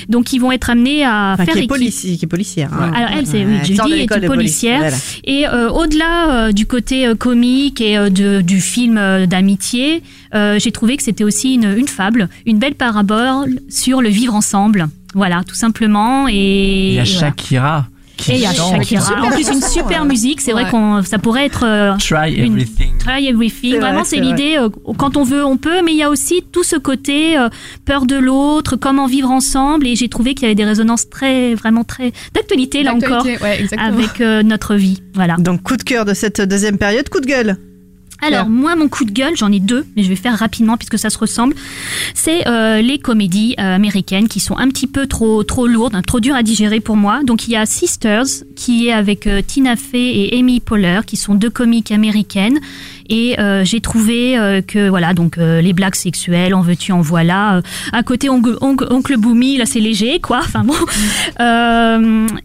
Donc ils vont être amenés à Enfin, faire qui est, polici- qui est policière. hein. Alors elle, c'est Ouais, oui, de Judy est une policière. Voilà. Et euh, au-delà euh, du côté euh, comique et euh, de, du film euh, d'amitié, euh, j'ai trouvé que c'était aussi une, une fable, une belle parabole sur le vivre ensemble. Voilà, tout simplement. Et Il y a voilà. Shakira. qui Et il y a. Shakira. En plus, une super musique. C'est vrai qu'on, ça pourrait être euh, Try Une- everything. Try everything. Vraiment, vrai, c'est l'idée. euh, quand on veut, on peut. Mais il y a aussi tout ce côté euh, peur de l'autre, comment vivre ensemble. Et j'ai trouvé qu'il y avait des résonances très, vraiment très d'actualité là encore ouais, exactement. avec euh, notre vie. Voilà. Donc coup de cœur de cette deuxième période, coup de gueule. Alors moi mon coup de gueule, j'en ai deux, mais je vais faire rapidement puisque ça se ressemble. C'est euh, les comédies euh, américaines qui sont un petit peu trop trop lourdes, hein, trop dures à digérer pour moi. Donc il y a Sisters qui est avec euh, Tina Fey et Amy Poehler qui sont deux comiques américaines et euh, j'ai trouvé euh, que voilà donc les blagues sexuelles, en veux-tu en voilà. à côté oncle, oncle, oncle Boomy, là c'est léger quoi. Enfin bon.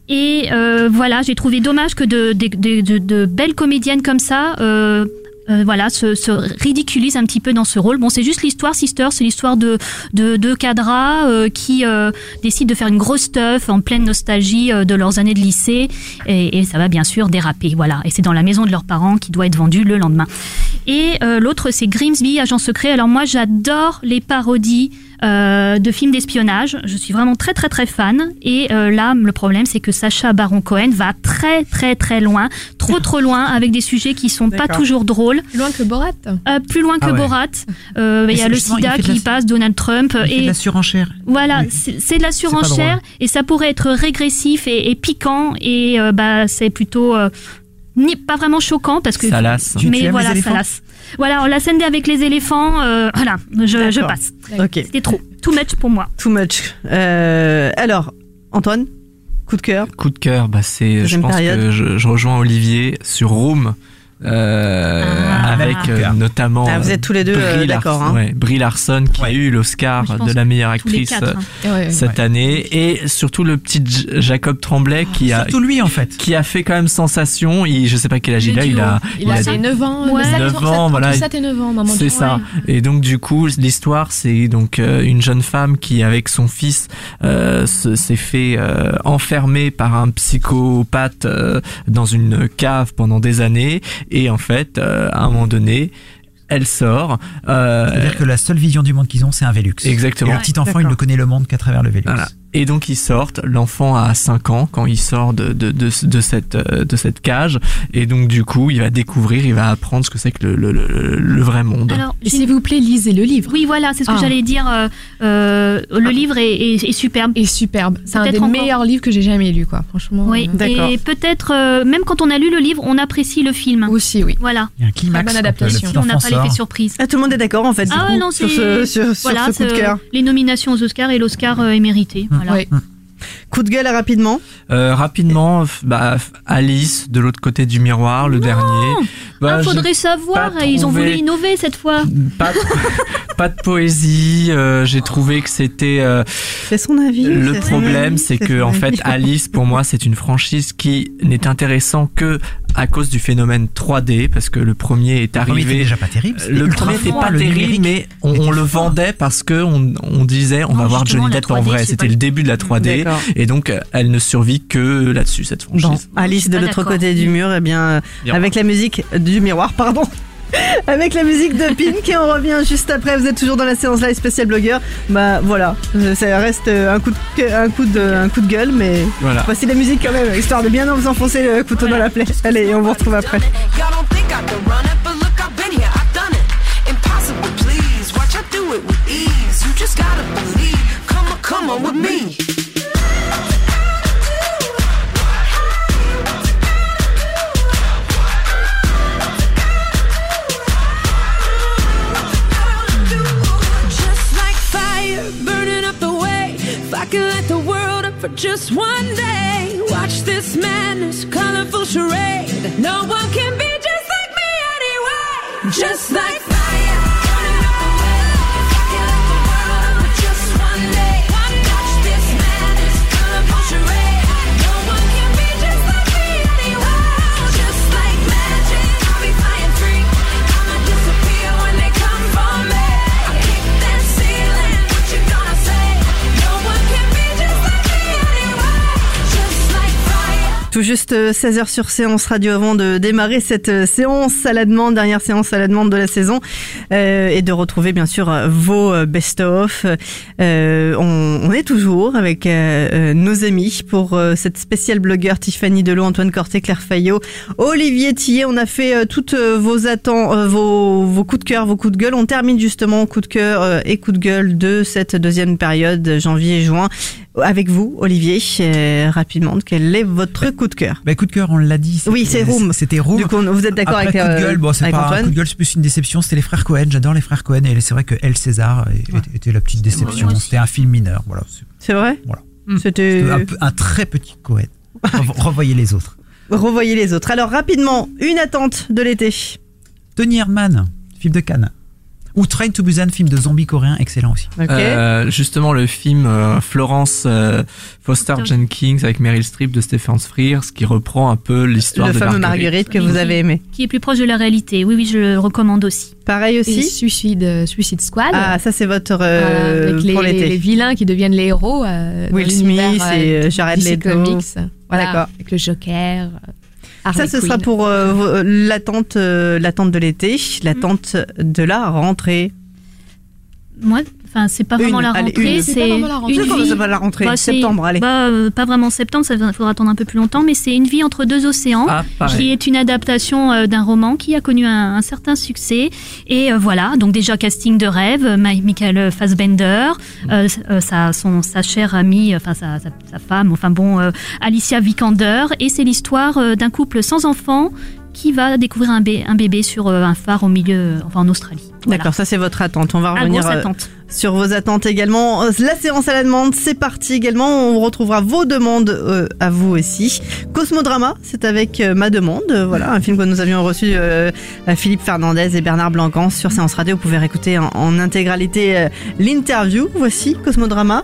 Et voilà, j'ai trouvé dommage que de, de, de- de belles comédiennes comme ça. Euh, voilà, se, se ridiculise un petit peu dans ce rôle. Bon, c'est juste l'histoire, Sister, c'est l'histoire de de cadras euh, qui euh, décident de faire une grosse stuff en pleine nostalgie euh, de leurs années de lycée, et, et ça va bien sûr déraper. Voilà, et c'est dans la maison de leurs parents qui doit être vendue le lendemain. Et euh, l'autre, c'est Grimsby, agent secret. Alors moi, j'adore les parodies euh, de films d'espionnage. Je suis vraiment très très très fan. Et euh, là, le problème, c'est que Sacha Baron Cohen va très très très loin, trop trop loin, avec des sujets qui sont pas toujours drôles. Plus loin que Borat. Euh, plus loin que Ah ouais. Borat. Euh, Il y a le sida qui la- passe, Donald Trump. Il fait de Et la surenchère. voilà, Oui. c'est de la surenchère et ça pourrait être régressif et, et piquant et euh, bah c'est plutôt euh, ni pas vraiment choquant parce que Ça lasse. Tu- tu mais les voilà ça lasse. Voilà, la scène avec les éléphants, euh, voilà, je, je passe. Ok, C'était trop, too much pour moi. too much. Euh, alors, Antoine, coup de cœur. Coup de cœur, bah c'est, je pense période. que je, je rejoins Olivier sur Room. Euh, Ah. avec euh, notamment Ah, vous êtes tous les deux, euh, Brie d'accord, Larson, hein. ouais, Brie Larson qui a eu l'Oscar de la meilleure actrice quatre. hein. Cette Ouais. année et surtout le petit J- Jacob Tremblay qui a Surtout lui en fait. qui a fait quand même sensation. Il, je sais pas quel âge il a, il a, Il a a des 9 ans. Ouais. 7, 9 ans, voilà. 7 et 9 ans, maman. C'est ça. Et donc du coup, l'histoire, c'est donc euh, une jeune femme qui, avec son fils, euh, se- s'est fait euh, enfermer par un psychopathe euh, dans une cave pendant des années, et en fait, euh, à un moment donné, elle sort. euh, C'est-à-dire que la seule vision du monde qu'ils ont, c'est un Velux. Exactement. Et le petit enfant, il ne connaît le monde qu'à travers le Velux. Voilà. Et donc ils sortent, l'enfant a 5 ans quand il sort de, de, de, de cette, euh, de cette cage, et donc du coup il va découvrir, il va apprendre ce que c'est que le, le, le, le vrai monde. Alors, s'il vous plaît, lisez le livre. oui, voilà, c'est ce que Ah. j'allais dire. euh, euh, le livre est, est- est superbe. Et superbe. C'est un Peut-être des encore- meilleurs livres que j'ai jamais lu, quoi. Franchement. Oui, euh, D'accord. et peut-être, euh, même quand on a lu le livre, on apprécie le film. Aussi, oui. Voilà. Il y a un climax. bonne adaptation. On n'a enfant pas l'effet surprise. Ah, tout le monde est d'accord en fait. du Ah coup, non, sur c'est- ce, sur, sur ce coup de cœur. les nominations aux Oscars et l'Oscar euh, est mérité. Voilà. Oui. Coup de gueule rapidement. Euh, rapidement, bah, Alice de l'autre côté du miroir, le dernier. Bah, Ah, faudrait savoir. pas Ils ont voulu innover cette fois. pas de, pas de poésie. euh, j'ai trouvé que c'était euh, C'est son avis. le problème, c'est que en avis. fait Alice pour moi c'est une franchise qui n'est intéressant que à cause du phénomène 3D parce que le premier est Le premier était arrivé. déjà pas terrible. Le premier n'était pas le terrible, mais on, le fort. vendait parce que on, on disait on Non, va voir Johnny Depp en 3D, vrai. C'était le début de la 3D D'accord. et donc euh, elle ne survit que là-dessus cette franchise. Bon, Alice de l'autre côté du mur, eh bien, Miroir. avec la musique du miroir, pardon. Avec la musique de Pink et on revient juste après. Vous êtes toujours dans la séance live spécial blogueur. Bah voilà, Euh, ça reste euh, un coup de, un coup de, un coup de gueule, mais Voilà. voici la musique quand même, histoire de bien vous enfoncer le couteau dans la plaie. Allez, on vous retrouve après. Y'all don't Could light the world for just one day, watch this madness, colorful charade. No one can be just like me anyway. Just like juste 16h sur séance radio avant de démarrer cette euh, séance à la demande, dernière séance à la demande de la saison, euh, et de retrouver bien sûr euh, vos euh, best-of. Euh, on, on est toujours avec euh, euh, nos amis pour euh, cette spéciale blogueur Tiffany Delot, Antoine Corté, Claire Fayot, Olivier Tillet. On a fait euh, toutes euh, vos attentes, euh, vos, vos coups de cœur, vos coups de gueule. On termine justement coup de cœur euh, et coup de gueule de cette deuxième période, janvier et juin. Avec vous, Olivier, euh, rapidement, quel est votre coup de cœur? Bah, coup de cœur, on l'a dit. Oui, c'est Room. C'était Room. Du coup, vous êtes d'accord avec, coup de euh, gueule, bon, c'est pas un Antoine coup de gueule, c'est plus une déception. C'était les frères Cohen. J'adore les frères Cohen et c'est vrai que El César était- était la petite déception. C'était un film mineur. Voilà. C'est- vrai? Voilà. C'était... c'était Un, un très petit Cohen. Revo- Revoyez les autres. Revoyez les autres. Alors, rapidement, une attente de l'été. Tony Herman, film de Cannes. Ou Train to Busan, film de zombies coréen, excellent aussi. Ok. Euh, justement, le film euh, Florence euh, Foster. Jenkins avec Meryl Streep de Stephen Frears qui reprend un peu l'histoire de Marguerite. Marguerite que vous avez aimé. Qui est plus proche de la réalité. Oui, oui, je le recommande aussi. Pareil Et aussi. Suicide, Suicide Squad. Ah, ça c'est votre euh, avec les, pour l'été. les vilains qui deviennent les héros. euh, Will Smith et, euh, Jared Leto. Comics. Voilà, D'accord. Avec le Joker. Euh, Ça, Harley ce sera pour euh, vos- l'attente, euh, l'attente de l'été, l'attente de la rentrée. Moi, enfin, c'est pas vraiment la allez, rentrée, une. C'est pas vraiment la rentrée. une C'est quand vie. ça va la rentrée Bah, Septembre, allez. Bah, euh, pas vraiment septembre, ça va- faudra attendre un peu plus longtemps, mais c'est Une vie entre deux océans. Ah, qui est une adaptation euh, d'un roman qui a connu un, un certain succès. Et euh, voilà, donc déjà casting de rêve, Michael Fassbender, euh, euh, sa, son, sa chère amie, enfin sa, sa, sa femme, enfin bon, euh, Alicia Vikander. Et c'est l'histoire euh, d'un couple sans enfant qui va découvrir un, bé- un bébé sur euh, un phare au milieu, enfin en Australie. Voilà. D'accord, ça c'est votre attente. On va Ah, revenir euh, sur vos attentes également. Euh, La séance à la demande, c'est parti également. On retrouvera vos demandes euh, à vous aussi. Cosmodrama, c'est avec euh, ma demande. Euh, Voilà, un film que nous avions reçu euh, Philippe Fernandez et Bernard Blancans sur Séance Radio. Vous pouvez réécouter en, en intégralité euh, l'interview. Voici Cosmodrama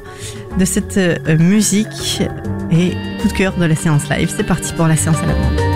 de cette euh, musique et coup de cœur de la séance live. C'est parti pour la séance à la demande.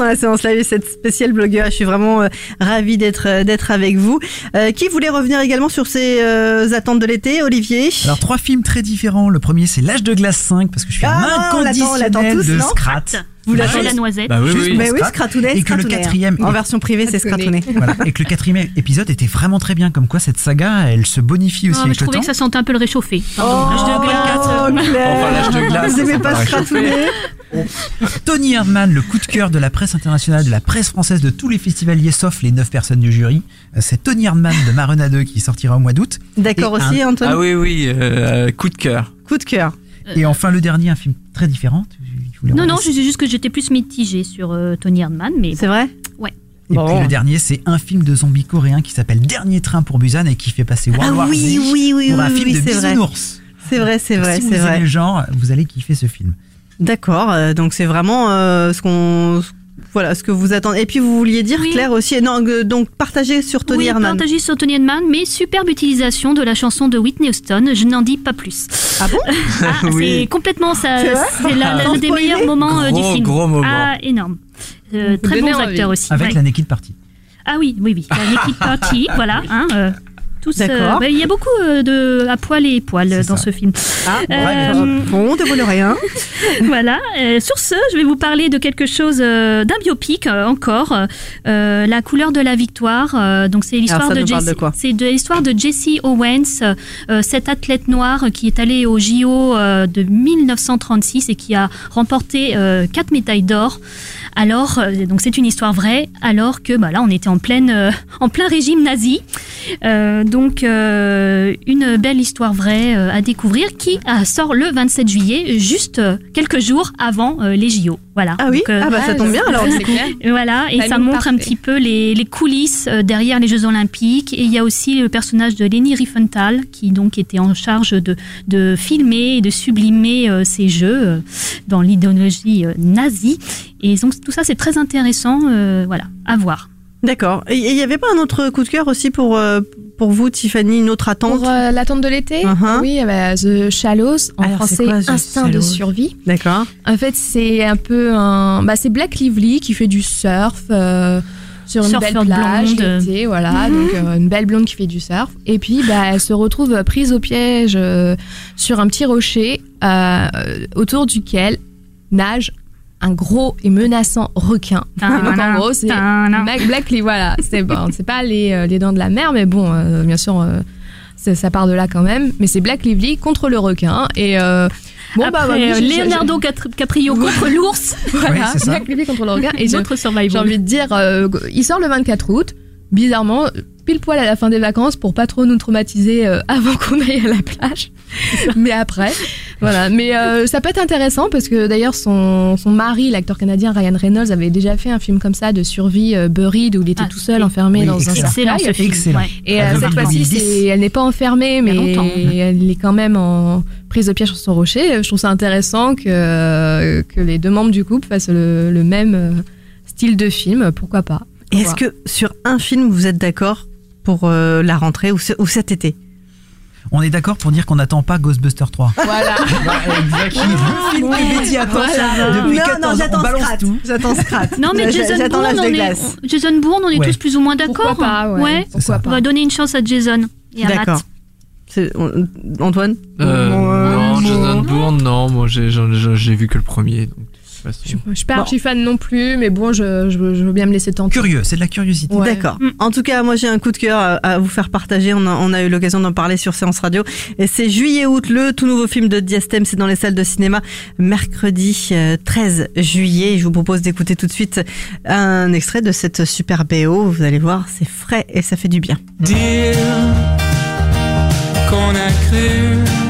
Dans la séance live et cette spéciale blogueur. Je suis vraiment euh, ravie d'être euh, d'être avec vous. Euh, qui voulait revenir également sur ces euh, attentes de l'été, Olivier? Alors trois films très différents. Le premier c'est L'âge de glace 5 parce que je suis Ah, un on l'attend, on l'attend inconditionnel tous, de non? Scrat. Vous Bah, l'attendez la noisette. Bah oui, Juste oui. Mais oui, Scrat. Scratounet, Et que le quatrième- hein. En version privée, c'est Scratounet. Voilà. Et que le quatrième épisode était vraiment très bien. Comme quoi cette saga, elle se bonifie aussi Ah, mais avec je le trouvais temps. que ça sentait un peu le réchauffé. Pardon, Oh, l'âge de glace. Claire. Enfin, l'âge de glace, Vous ça aimez pas Scratounet? Tony Erdmann, le coup de cœur de la presse internationale, de la presse française, de tous les festivaliers, sauf les 9 personnes du jury. Euh, C'est Tony Erdmann de Marina 2 qui sortira au mois d'août. D'accord aussi, Antoine Ah oui, oui, euh, coup de cœur. Coup de cœur. Et enfin, le dernier, un film très différent. Non, non, disais juste que j'étais plus mitigée sur euh, Tony Erdmann, mais C'est vrai Ouais. Et Bon. puis le dernier, c'est un film de zombies coréen qui s'appelle Dernier train pour Busan et qui fait passer World Ah War oui, Z oui, oui, pour un oui, film oui, de c'est vrai. bisounours. C'est vrai, c'est vrai, si vous c'est aimez vrai. le genre, vous allez kiffer ce film. D'accord, euh, donc c'est vraiment euh, ce qu'on voilà ce que vous attendez. Et puis vous vouliez dire Oui. Claire aussi, non euh, donc partagez sur Tony oui, Herman. partagé sur Tony Erdmann, mais superbe utilisation de la chanson de Whitney Houston. Je n'en dis pas plus. Ah bon? Ah, Oui. C'est complètement ça. C'est l'un des meilleurs moments du Gros, film. gros moment. Ah, énorme. Euh, très bons envie. acteurs aussi. Avec ouais. la Naked Party. Ah oui, oui, oui. La Naked Party, voilà. Hein, euh, tous, euh, bah, Il y a beaucoup euh, de à poil et poil euh, dans ça. ce film. Ah, Euh, bon, ne vole rien. voilà. Euh, sur ce, je vais vous parler de quelque chose euh, d'un biopic euh, encore, euh, la couleur de la victoire. Euh, donc c'est l'histoire ça de Jesse. de C'est de l'histoire de Jesse Owens, euh, euh, cet athlète noir qui est allé au JO euh, de 1936 et qui a remporté euh, quatre médailles d'or. Alors, euh, donc c'est une histoire vraie, alors que bah, là on était en pleine, euh, en plein régime nazi. Euh, donc euh, une belle histoire vraie euh, à découvrir qui euh, sort le 27 juillet, juste euh, quelques jours avant euh, les JO. Voilà. Ah oui, Donc, euh, ah bah ça tombe bien alors. Clair. voilà, et Timing ça montre un petit peu les, les coulisses euh, derrière les Jeux Olympiques. Et il y a aussi le personnage de Leni Riefenstahl qui donc était en charge de, de filmer et de sublimer euh, ces Jeux euh, dans l'idéologie euh, nazie. Et donc tout ça c'est très intéressant, euh, voilà, à voir. D'accord. Et il y avait pas un autre coup de cœur aussi pour euh, pour vous, Tiffany, une autre attente Pour euh, l'attente de l'été, Uh-huh. oui, bah, The Shallows, en Alors, français quoi, Instinct de survie. D'accord. En fait, c'est un peu un. Bah, c'est Black Lively qui fait du surf. euh, sur une belle plage, l'été, voilà, Mhm. donc une belle blonde qui fait du surf. Et puis, bah, elle se retrouve prise au piège sur un petit rocher autour duquel nage un gros et menaçant requin. Et donc en gros, c'est Black, Black Lee, voilà. C'est bon, c'est pas les, euh, les dents de la mer, mais bon, euh, bien sûr, euh, ça, ça part de là quand même. Mais c'est Black Lively contre le requin. Et euh, bon, Après, bah, euh, j'ai- j'ai- Leonardo Cap- Caprio contre l'ours. voilà, c'est ça. Black Lively contre le requin. Et j'ai Notre survival. j'ai envie de dire, euh, il sort le 24 août. Bizarrement, pile poil à la fin des vacances pour pas trop nous traumatiser euh, avant qu'on aille à la plage. Mais après, voilà. Mais euh, ça peut être intéressant parce que d'ailleurs son, son mari, l'acteur canadien Ryan Reynolds, avait déjà fait un film comme ça de survie euh, Buried où il était Ah, tout seul enfermé Oui, dans excellent. un Excellent ce cercueil. film. Excellent. ouais. Et euh, cette 2010. fois-ci, elle n'est pas enfermée, mais longtemps. elle est quand même en prise au piège sur son rocher. Je trouve ça intéressant que, que les deux membres du couple fassent le, le même euh, style de film. Pourquoi pas? Et Est-ce que sur un film, vous êtes d'accord pour euh, la rentrée ou, ce- ou cet été? On est d'accord pour dire qu'on n'attend pas Ghostbusters 3. Voilà. exactement. Le film que Betty attend depuis non, 14 non, ans. On j'attends Scrat. tout. J'attends Scrat. Non, mais Jason J'attends Bourne, on est, glace. Jason Bourne, on est Ouais. tous plus ou moins Pourquoi d'accord. pas ouais. C'est ça. Pourquoi On va pas donner une chance à Jason et à D'accord. Matt. Antoine Euh, non, Ouais, Jason. Bourne, non, moi j'ai vu que le premier. Je suis- je suis pas Bon. archi fan non plus, mais bon, je, je, je veux bien me laisser tenter. Curieux, c'est de la curiosité. Ouais. D'accord. Mm. En tout cas, moi j'ai un coup de cœur à, à vous faire partager. On a, on a eu l'occasion d'en parler sur Séance Radio. Et c'est juillet-août, le tout nouveau film de Diastème. C'est dans les salles de cinéma mercredi euh, 13 juillet. Je vous propose d'écouter tout de suite un extrait de cette super BO. Vous allez voir, c'est frais et ça fait du bien. dire qu'on a cru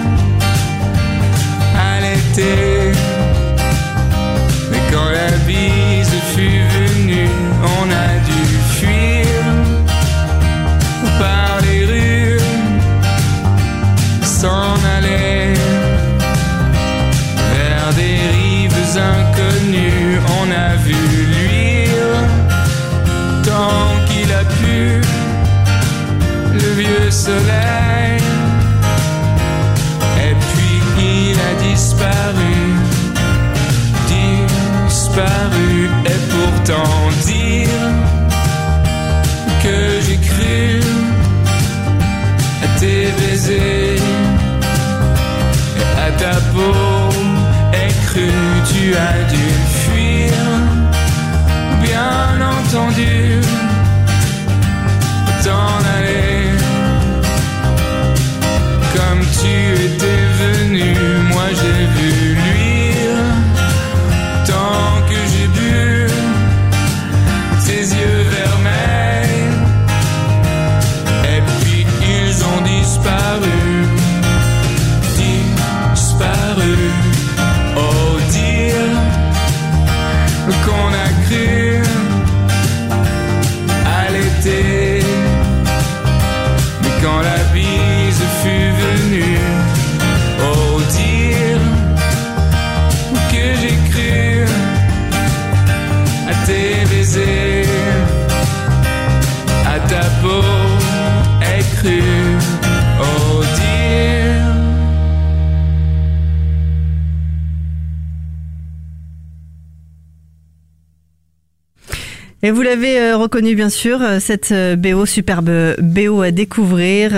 Vous l'avez euh, reconnu bien sûr, euh, cette euh, BO, superbe BO à découvrir.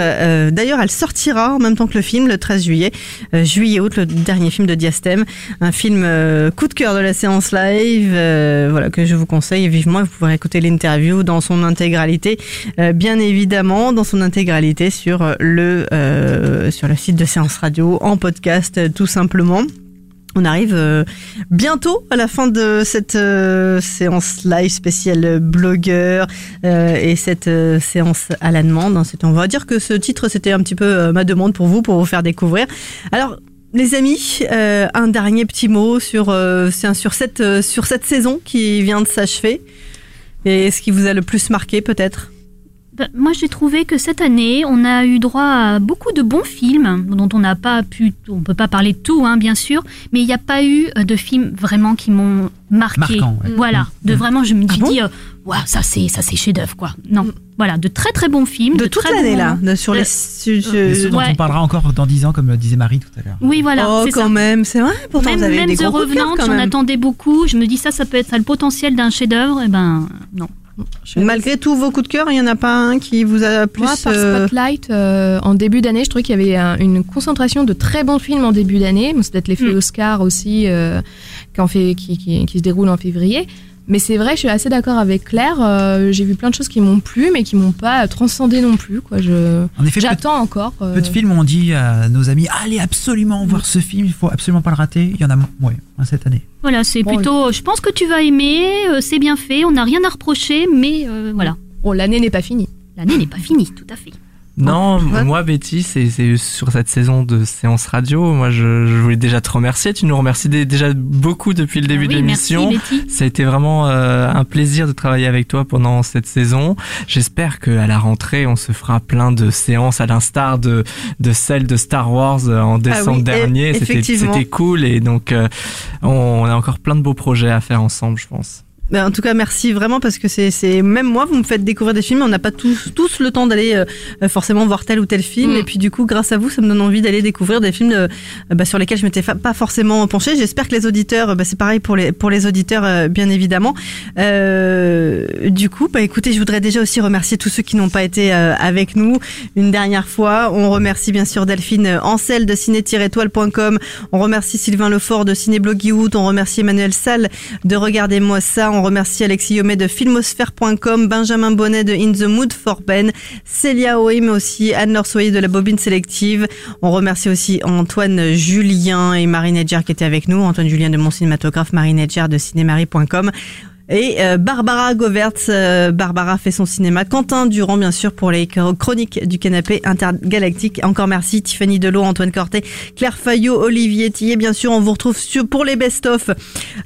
D'ailleurs, elle sortira en même temps que le film, le 13 juillet, juillet-août, le dernier film de Diastème. Un film coup de cœur de la séance live, voilà que je vous conseille vivement. Vous pourrez écouter l'interview dans son intégralité, bien évidemment, dans son intégralité sur le euh, sur le site de Séance Radio, en podcast, tout simplement. On arrive euh, bientôt à la fin de cette euh, séance live spéciale blogueur euh, et cette euh, séance à la demande. hein. On va dire que ce titre, c'était un petit peu euh, ma demande pour vous, pour vous faire découvrir. Alors, les amis, euh, un dernier petit mot sur, sur, cette, sur cette saison qui vient de s'achever. Et ce qui vous a le plus marqué peut-être? Ben, moi, j'ai trouvé que cette année, on a eu droit à beaucoup de bons films dont on n'a pas pu, on peut pas parler de tout, hein, bien sûr, mais il n'y a pas eu euh, de films vraiment qui m'ont marqué. Marquant, ouais. Voilà, de Mm. vraiment, je me Ah bon dit, euh, Waouh, ça c'est ça c'est chef-d'œuvre quoi. Non, voilà, de très très bons films, De de, toute l'année bons- là, de- sur les. Euh, ceux dont Ouais. on parlera encore dans 10 ans, comme disait Marie tout à l'heure. Oui, voilà, oh, c'est quand ça. même, c'est vrai. Pourtant, même vous avez même des The Revenant, j'en attendais beaucoup. Je me dis ça, ça peut être ça le potentiel d'un chef-d'œuvre. Et ben non. Malgré tous vos coups de cœur, il y en a pas un qui vous a plus. Moi, par euh, Spotlight, euh, en début d'année, je trouvais qu'il y avait un- une concentration de très bons films en début d'année. C'est peut-être l'effet Mm. Oscar aussi, euh, qu'en fait, qui, qui, qui se déroule en février. Mais c'est vrai, je suis assez d'accord avec Claire. euh, J'ai vu plein de choses qui m'ont plu, mais qui m'ont pas transcendé non plus. Quoi. Je, En effet, peu, j'attends encore. euh, peu de films ont dit à nos amis allez absolument voir ce film, il faut absolument pas le rater. Il y en a, ouais, un cette année. Voilà, c'est Bon, plutôt. Je pense que tu vas aimer, euh, c'est bien fait, on n'a rien à reprocher, mais euh, voilà. Bon, l'année n'est pas finie. L'année n'est pas finie, tout à fait. Non, Ouais. moi Betty, c'est sur cette saison de séance radio. Moi, je, je voulais déjà te remercier. Tu nous remercies dé- déjà beaucoup depuis le début Ah de oui, l'émission. Ça a été vraiment euh, un plaisir de travailler avec toi pendant cette saison. J'espère qu'à la rentrée, on se fera plein de séances à l'instar de, de celle de Star Wars euh, en décembre oui, e- dernier. C'était cool et donc euh, on a encore plein de beaux projets à faire ensemble, je pense. Ben, en tout cas, merci vraiment parce que c'est, même moi, vous me faites découvrir des films. On n'a pas tous, tous le temps d'aller euh, forcément voir tel ou tel film. Mm. Et puis du coup, grâce à vous, ça me donne envie d'aller découvrir des films euh, bah, sur lesquels je m'étais pas forcément penchée. J'espère que les auditeurs, euh, bah, c'est pareil pour les pour les auditeurs, euh, bien évidemment. Euh, du coup, bah écoutez, je voudrais déjà aussi remercier tous ceux qui n'ont pas été euh, avec nous une dernière fois. On remercie bien sûr Delphine Ancel de ciné-étoile.com. On remercie Sylvain Lefort de Cinéblogiout. On remercie Emmanuel Salle de Regardez-moi ça. On remercie Alexis Yomet de filmosphère.com, Benjamin Bonnet de In the Mood for Ben, Célia Oé, mais aussi Anne-Laure Soyer de la Bobine Sélective. On remercie aussi Antoine Julien et Marine Edger qui étaient avec nous. Antoine Julien de Mon Cinématographe, Marine Edger de cinémarie.com. Et euh, Barbara Govert, euh, Barbara fait son cinéma. Quentin Durand, bien sûr, pour les chroniques du canapé intergalactique. Encore merci Tiffany Delot, Antoine Cortet, Claire Fayot, Olivier Tillet. Bien sûr, on vous retrouve sur, pour les best-of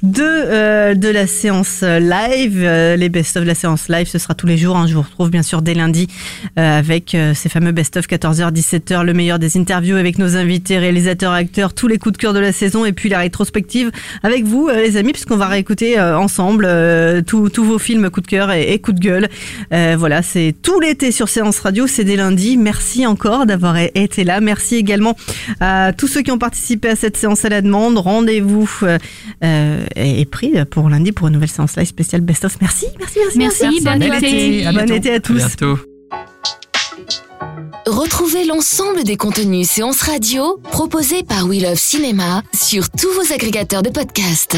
de, euh, de la séance live. Euh, les best-of de la séance live, ce sera tous les jours. hein. Je vous retrouve bien sûr dès lundi avec ces fameux best-of 14h, 17h, le meilleur des interviews avec nos invités, réalisateurs, acteurs, tous les coups de cœur de la saison et puis la rétrospective avec vous, les amis, puisqu'on va réécouter ensemble euh, tous tous vos films coup de cœur et, et coup de gueule. Euh, voilà, c'est tout l'été sur Séance Radio, c'est dès lundi. Merci encore d'avoir été là. Merci également à tous ceux qui ont participé à cette séance à la demande. Rendez-vous euh, euh, est pris pour lundi pour une nouvelle séance live spéciale Best of. Merci, merci, merci. Merci, bon Bel été. À Bon été à À tous. bientôt. Retrouvez l'ensemble des contenus séances radio proposés par We Love Cinéma sur tous vos agrégateurs de podcasts.